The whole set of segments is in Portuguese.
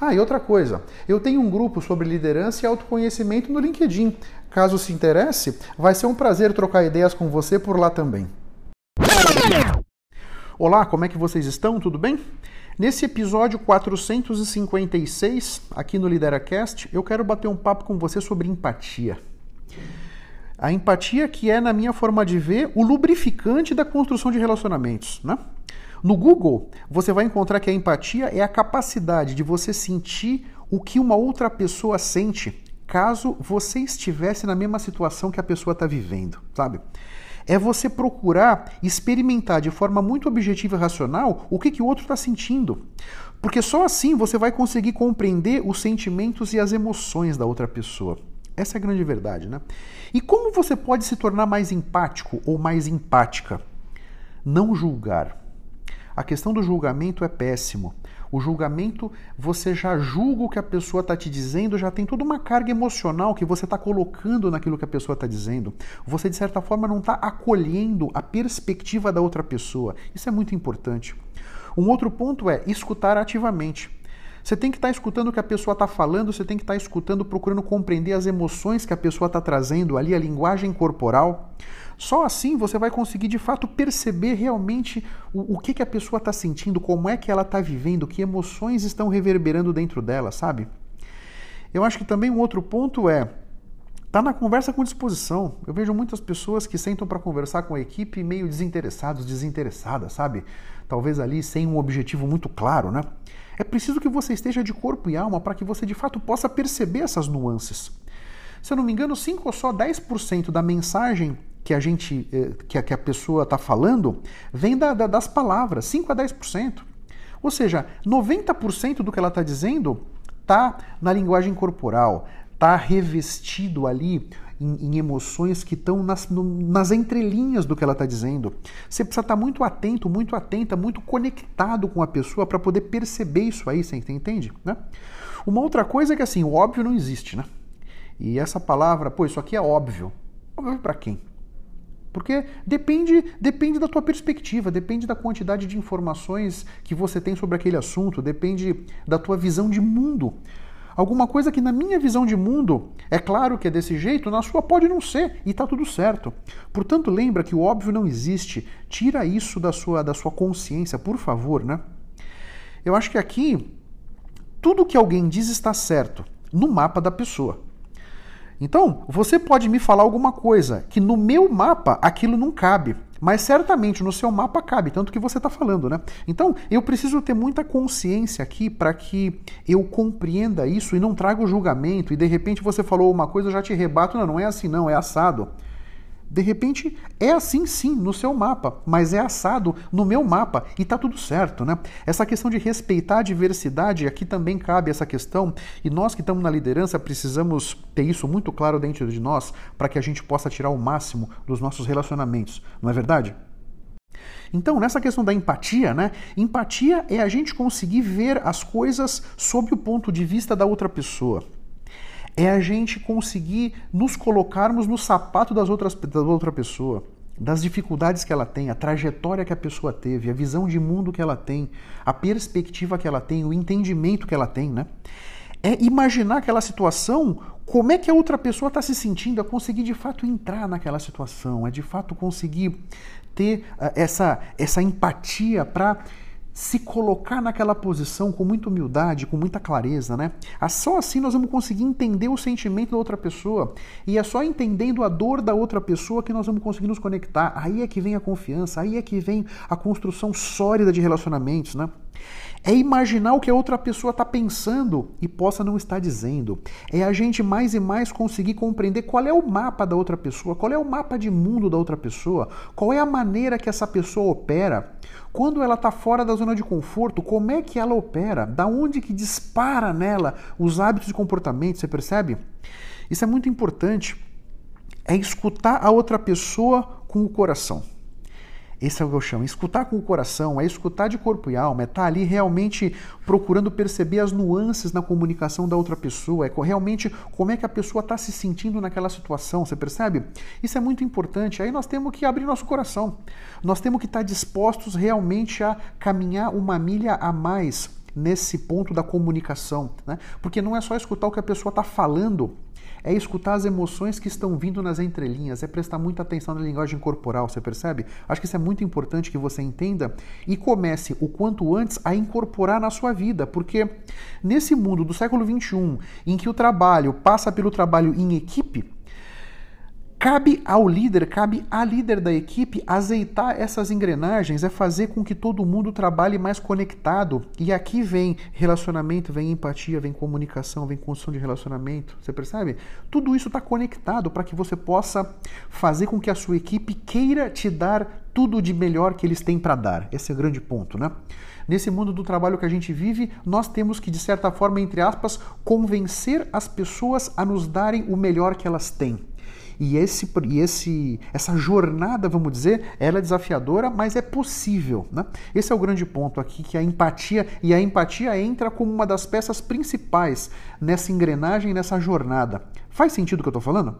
Ah, e outra coisa, eu tenho um grupo sobre liderança e autoconhecimento no LinkedIn. Caso se interesse, vai ser um prazer trocar ideias com você por lá também. Olá, como é que vocês estão? Tudo bem? Nesse episódio 456, aqui no LideraCast, eu quero bater um papo com você sobre empatia. A empatia que é, na minha forma de ver, o lubrificante da construção de relacionamentos, né? No Google, você vai encontrar que a empatia é a capacidade de você sentir o que uma outra pessoa sente caso você estivesse na mesma situação que a pessoa está vivendo, sabe? É você procurar experimentar de forma muito objetiva e racional o que, que o outro está sentindo. Porque só assim você vai conseguir compreender os sentimentos e as emoções da outra pessoa. Essa é a grande verdade, né? E como você pode se tornar mais empático ou mais empática? Não julgar. A questão do julgamento é péssimo. O julgamento, você já julga o que a pessoa está te dizendo, já tem toda uma carga emocional que você está colocando naquilo que a pessoa está dizendo. Você, de certa forma, não está acolhendo a perspectiva da outra pessoa. Isso é muito importante. Um outro ponto é escutar ativamente. Você tem que estar tá escutando o que a pessoa está falando, você tem que estar tá escutando, procurando compreender as emoções que a pessoa está trazendo ali, a linguagem corporal. Só assim você vai conseguir de fato perceber realmente o, o que, que a pessoa está sentindo, como é que ela está vivendo, que emoções estão reverberando dentro dela, sabe? Eu acho que também um outro ponto é Tá na conversa com disposição. Eu vejo muitas pessoas que sentam para conversar com a equipe meio desinteressados, desinteressadas, sabe? Talvez ali sem um objetivo muito claro, né? É preciso que você esteja de corpo e alma para que você de fato possa perceber essas nuances. Se eu não me engano, 5 ou só 10% da mensagem que a gente, eh, que a, que a pessoa está falando, vem da, da, das palavras, 5 a 10%. Ou seja, 90% do que ela está dizendo está na linguagem corporal, está revestido ali em, em emoções que estão nas, nas entrelinhas do que ela está dizendo. Você precisa estar tá muito atento, muito atenta, muito conectado com a pessoa para poder perceber isso aí, você entende? Né? Uma outra coisa é que assim, o óbvio não existe, né? E essa palavra, pô, isso aqui é óbvio. Óbvio para quem? Porque depende, depende da tua perspectiva, depende da quantidade de informações que você tem sobre aquele assunto, depende da tua visão de mundo. Alguma coisa que na minha visão de mundo é claro que é desse jeito, na sua pode não ser e está tudo certo. Portanto, lembra que o óbvio não existe. Tira isso da sua, da sua consciência, por favor, né? Eu acho que aqui tudo que alguém diz está certo no mapa da pessoa. Então, você pode me falar alguma coisa que no meu mapa aquilo não cabe. Mas certamente no seu mapa cabe, tanto que você está falando, né? Então, eu preciso ter muita consciência aqui para que eu compreenda isso e não traga o julgamento e de repente você falou uma coisa, eu já te rebato, não, não é assim não, é assado. De repente é assim sim no seu mapa, mas é assado no meu mapa e tá tudo certo, né? Essa questão de respeitar a diversidade, aqui também cabe essa questão, e nós que estamos na liderança precisamos ter isso muito claro dentro de nós para que a gente possa tirar o máximo dos nossos relacionamentos, não é verdade? Então, nessa questão da empatia, né? Empatia é a gente conseguir ver as coisas sob o ponto de vista da outra pessoa é a gente conseguir nos colocarmos no sapato das outras, da outra pessoa, das dificuldades que ela tem, a trajetória que a pessoa teve, a visão de mundo que ela tem, a perspectiva que ela tem, o entendimento que ela tem, né? É imaginar aquela situação, como é que a outra pessoa está se sentindo, é conseguir de fato entrar naquela situação, é de fato conseguir ter uh, essa, essa empatia para se colocar naquela posição com muita humildade, com muita clareza, né? Ah, só assim nós vamos conseguir entender o sentimento da outra pessoa. E é só entendendo a dor da outra pessoa que nós vamos conseguir nos conectar. Aí é que vem a confiança, aí é que vem a construção sólida de relacionamentos, né? É imaginar o que a outra pessoa está pensando e possa não estar dizendo. É a gente mais e mais conseguir compreender qual é o mapa da outra pessoa, qual é o mapa de mundo da outra pessoa, qual é a maneira que essa pessoa opera. Quando ela está fora da zona de conforto, como é que ela opera? Da onde que dispara nela os hábitos e comportamentos, você percebe? Isso é muito importante. É escutar a outra pessoa com o coração. Esse é o que eu chamo. Escutar com o coração, é escutar de corpo e alma, é estar tá ali realmente procurando perceber as nuances na comunicação da outra pessoa, é realmente como é que a pessoa está se sentindo naquela situação, você percebe? Isso é muito importante. Aí nós temos que abrir nosso coração. Nós temos que estar tá dispostos realmente a caminhar uma milha a mais nesse ponto da comunicação, né? Porque não é só escutar o que a pessoa está falando, é escutar as emoções que estão vindo nas entrelinhas, é prestar muita atenção na linguagem corporal, você percebe? Acho que isso é muito importante que você entenda e comece o quanto antes a incorporar na sua vida, porque nesse mundo do século XXI, em que o trabalho passa pelo trabalho em equipe, Cabe ao líder, cabe à líder da equipe azeitar essas engrenagens, é fazer com que todo mundo trabalhe mais conectado. E aqui vem relacionamento, vem empatia, vem comunicação, vem construção de relacionamento. Você percebe? Tudo isso está conectado para que você possa fazer com que a sua equipe queira te dar tudo de melhor que eles têm para dar. Esse é o grande ponto, né? Nesse mundo do trabalho que a gente vive, nós temos que, de certa forma, entre aspas, convencer as pessoas a nos darem o melhor que elas têm. E, esse, e esse, essa jornada, vamos dizer, ela é desafiadora, mas é possível. Né? Esse é o grande ponto aqui, que a empatia, e a empatia entra como uma das peças principais nessa engrenagem, nessa jornada. Faz sentido o que eu estou falando?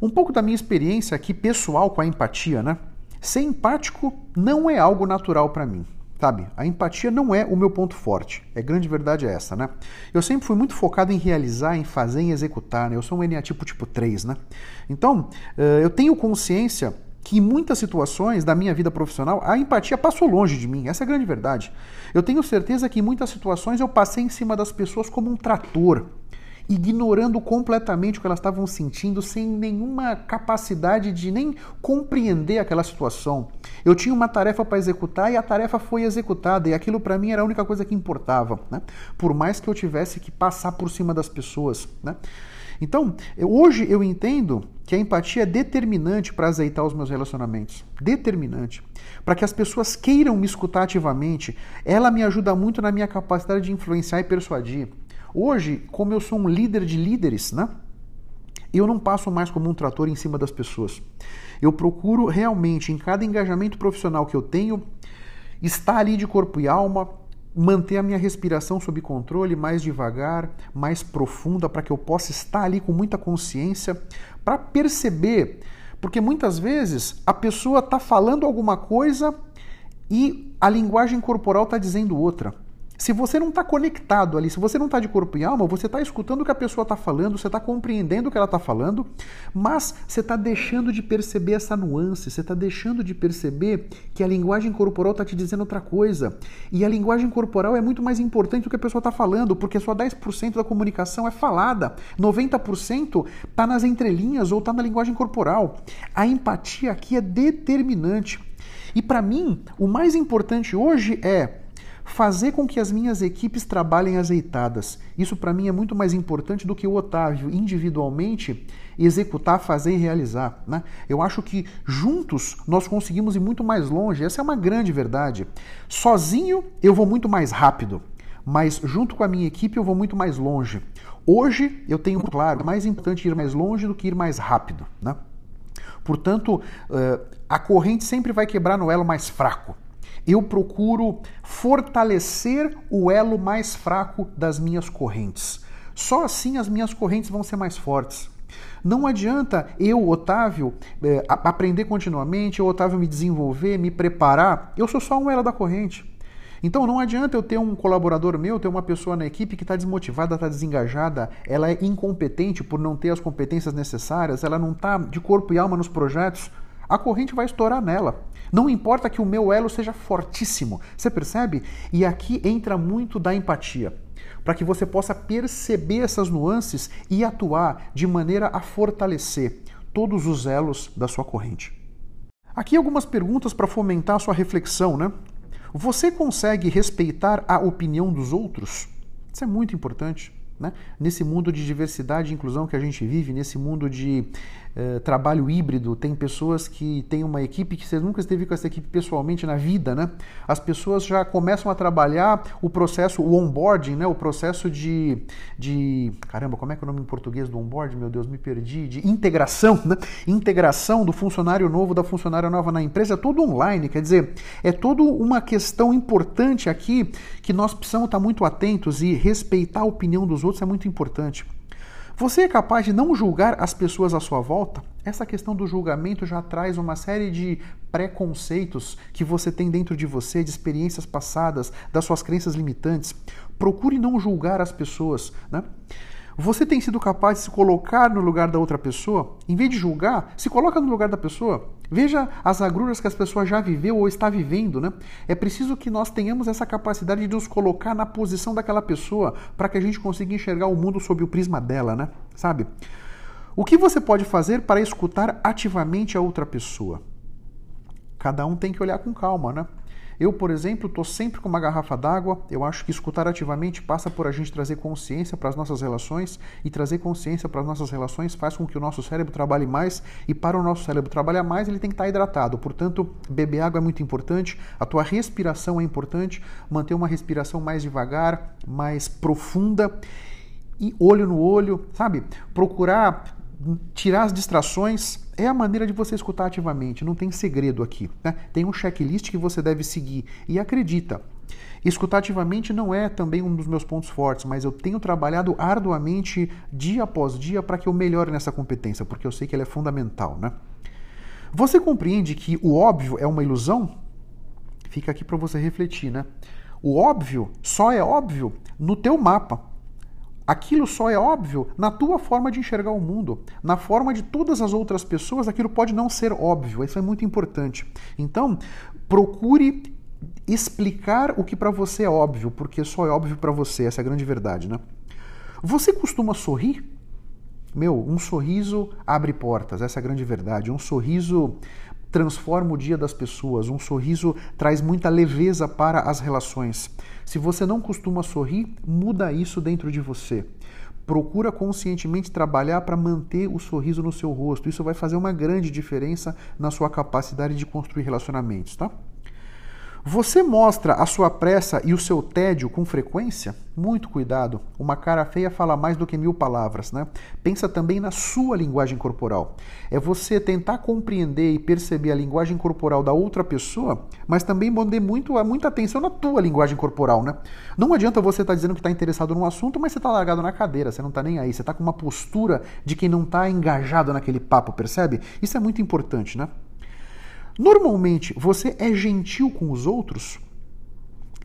Um pouco da minha experiência aqui pessoal com a empatia, né? Ser empático não é algo natural para mim. Sabe, a empatia não é o meu ponto forte. É grande verdade é essa, né? Eu sempre fui muito focado em realizar, em fazer, em executar. Né? Eu sou um eneatipo tipo 3, né? Então, eh, eu tenho consciência que em muitas situações da minha vida profissional a empatia passou longe de mim. Essa é a grande verdade. Eu tenho certeza que em muitas situações eu passei em cima das pessoas como um trator ignorando completamente o que elas estavam sentindo, sem nenhuma capacidade de nem compreender aquela situação. Eu tinha uma tarefa para executar e a tarefa foi executada, e aquilo para mim era a única coisa que importava, né? por mais que eu tivesse que passar por cima das pessoas. Né? Então, eu, hoje eu entendo que a empatia é determinante para azeitar os meus relacionamentos. Determinante. Para que as pessoas queiram me escutar ativamente. Ela me ajuda muito na minha capacidade de influenciar e persuadir. Hoje, como eu sou um líder de líderes, né? Eu não passo mais como um trator em cima das pessoas. Eu procuro realmente, em cada engajamento profissional que eu tenho, estar ali de corpo e alma, manter a minha respiração sob controle, mais devagar, mais profunda, para que eu possa estar ali com muita consciência, para perceber. Porque muitas vezes a pessoa está falando alguma coisa e a linguagem corporal está dizendo outra. Se você não está conectado ali, se você não está de corpo e alma, você está escutando o que a pessoa está falando, você está compreendendo o que ela está falando, mas você está deixando de perceber essa nuance, você está deixando de perceber que a linguagem corporal está te dizendo outra coisa. E a linguagem corporal é muito mais importante do que a pessoa está falando, porque só 10% da comunicação é falada, 90% está nas entrelinhas ou está na linguagem corporal. A empatia aqui é determinante. E para mim, o mais importante hoje é fazer com que as minhas equipes trabalhem azeitadas. Isso para mim é muito mais importante do que o Otávio individualmente executar, fazer e realizar. Né? Eu acho que juntos nós conseguimos ir muito mais longe. Essa é uma grande verdade. Sozinho eu vou muito mais rápido, mas junto com a minha equipe eu vou muito mais longe. Hoje eu tenho claro, mais importante ir mais longe do que ir mais rápido. Né? Portanto, eh, a corrente sempre vai quebrar no elo mais fraco eu procuro fortalecer o elo mais fraco das minhas correntes. Só assim as minhas correntes vão ser mais fortes. Não adianta eu, Otávio, é, aprender continuamente, eu, Otávio, me desenvolver, me preparar. Eu sou só um elo da corrente. Então não adianta eu ter um colaborador meu, ter uma pessoa na equipe que está desmotivada, está desengajada, ela é incompetente por não ter as competências necessárias, ela não está de corpo e alma nos projetos. A corrente vai estourar nela. Não importa que o meu elo seja fortíssimo, você percebe? E aqui entra muito da empatia, para que você possa perceber essas nuances e atuar de maneira a fortalecer todos os elos da sua corrente. Aqui algumas perguntas para fomentar a sua reflexão, né? Você consegue respeitar a opinião dos outros? Isso é muito importante. Né? Nesse mundo de diversidade e inclusão que a gente vive, nesse mundo de uh, trabalho híbrido, tem pessoas que têm uma equipe que você nunca esteve com essa equipe pessoalmente na vida, né? As pessoas já começam a trabalhar o processo, o onboarding, né? O processo de, de caramba, como é que é o nome em português do onboarding? Meu Deus, me perdi. De integração, né? Integração do funcionário novo da funcionária nova na empresa, é tudo online, quer dizer, é toda uma questão importante aqui que nós precisamos estar muito atentos e respeitar a opinião dos outros é muito importante. Você é capaz de não julgar as pessoas à sua volta? Essa questão do julgamento já traz uma série de preconceitos que você tem dentro de você, de experiências passadas, das suas crenças limitantes. Procure não julgar as pessoas, né? Você tem sido capaz de se colocar no lugar da outra pessoa? Em vez de julgar, se coloca no lugar da pessoa. Veja as agruras que as pessoas já viveu ou está vivendo, né? É preciso que nós tenhamos essa capacidade de nos colocar na posição daquela pessoa para que a gente consiga enxergar o mundo sob o prisma dela, né? Sabe? O que você pode fazer para escutar ativamente a outra pessoa? Cada um tem que olhar com calma, né? Eu, por exemplo, estou sempre com uma garrafa d'água. Eu acho que escutar ativamente passa por a gente trazer consciência para as nossas relações e trazer consciência para as nossas relações faz com que o nosso cérebro trabalhe mais e para o nosso cérebro trabalhar mais ele tem que estar hidratado. Portanto, beber água é muito importante. A tua respiração é importante. Manter uma respiração mais devagar, mais profunda e olho no olho, sabe? Procurar tirar as distrações é a maneira de você escutar ativamente, não tem segredo aqui. Né? Tem um checklist que você deve seguir. E acredita, escutar ativamente não é também um dos meus pontos fortes, mas eu tenho trabalhado arduamente dia após dia para que eu melhore nessa competência, porque eu sei que ela é fundamental. Né? Você compreende que o óbvio é uma ilusão? Fica aqui para você refletir, né? O óbvio só é óbvio no teu mapa. Aquilo só é óbvio na tua forma de enxergar o mundo. Na forma de todas as outras pessoas, aquilo pode não ser óbvio. Isso é muito importante. Então, procure explicar o que para você é óbvio, porque só é óbvio para você. Essa é a grande verdade, né? Você costuma sorrir? Meu, um sorriso abre portas, essa é a grande verdade. Um sorriso transforma o dia das pessoas, um sorriso traz muita leveza para as relações. Se você não costuma sorrir, muda isso dentro de você. Procura conscientemente trabalhar para manter o sorriso no seu rosto. Isso vai fazer uma grande diferença na sua capacidade de construir relacionamentos, tá? Você mostra a sua pressa e o seu tédio com frequência? Muito cuidado. Uma cara feia fala mais do que mil palavras, né? Pensa também na sua linguagem corporal. É você tentar compreender e perceber a linguagem corporal da outra pessoa, mas também manter muito, muita atenção na tua linguagem corporal, né? Não adianta você estar tá dizendo que está interessado num assunto, mas você está largado na cadeira, você não está nem aí, você está com uma postura de quem não está engajado naquele papo, percebe? Isso é muito importante, né? Normalmente, você é gentil com os outros?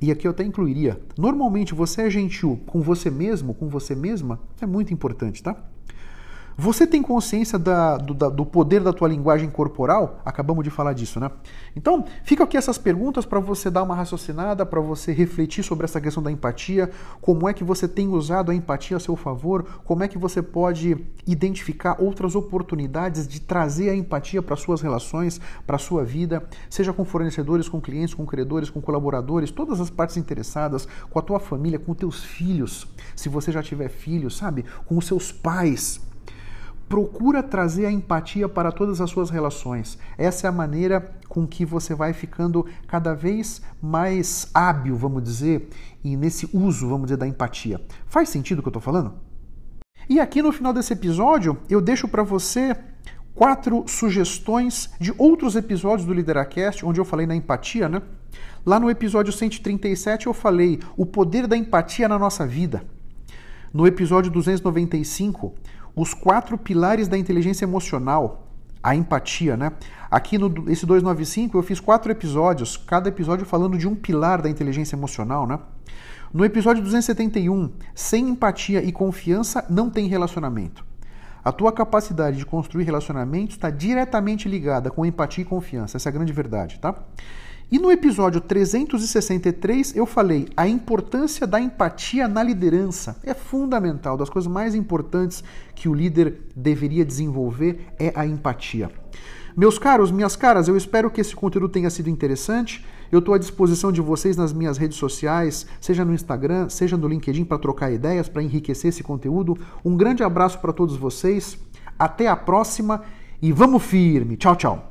E aqui eu até incluiria. Normalmente, você é gentil com você mesmo, com você mesma? É muito importante, tá? Você tem consciência da, do, da, do, poder da tua linguagem corporal? Acabamos de falar disso, né? Então, fica aqui essas perguntas para você dar uma raciocinada, para você refletir sobre essa questão da empatia, como é que você tem usado a empatia a seu favor, como é que você pode identificar outras oportunidades de trazer a empatia para suas relações, para a sua vida, seja com fornecedores, com clientes, com credores, com colaboradores, todas as partes interessadas, com a tua família, com teus filhos, se você já tiver filhos, sabe? Com os seus pais procura trazer a empatia para todas as suas relações. Essa é a maneira com que você vai ficando cada vez mais hábil, vamos dizer, e nesse uso, vamos dizer, da empatia. Faz sentido o que eu estou falando? E aqui no final desse episódio, eu deixo para você quatro sugestões de outros episódios do Lideracast, onde eu falei na empatia, né? Lá no episódio 137 eu falei o poder da empatia na nossa vida. No episódio 295, os quatro pilares da inteligência emocional, a empatia, né? Aqui no esse 295 eu fiz quatro episódios, cada episódio falando de um pilar da inteligência emocional, né? No episódio 271, sem empatia e confiança não tem relacionamento. A tua capacidade de construir relacionamentos está diretamente ligada com empatia e confiança. Essa é a grande verdade, tá? E no episódio 363 eu falei a importância da empatia na liderança. É fundamental, das coisas mais importantes que o líder deveria desenvolver é a empatia. Meus caros, minhas caras, eu espero que esse conteúdo tenha sido interessante. Eu estou à disposição de vocês nas minhas redes sociais, seja no Instagram, seja no LinkedIn, para trocar ideias, para enriquecer esse conteúdo. Um grande abraço para todos vocês. Até a próxima e vamos firme. Tchau, tchau.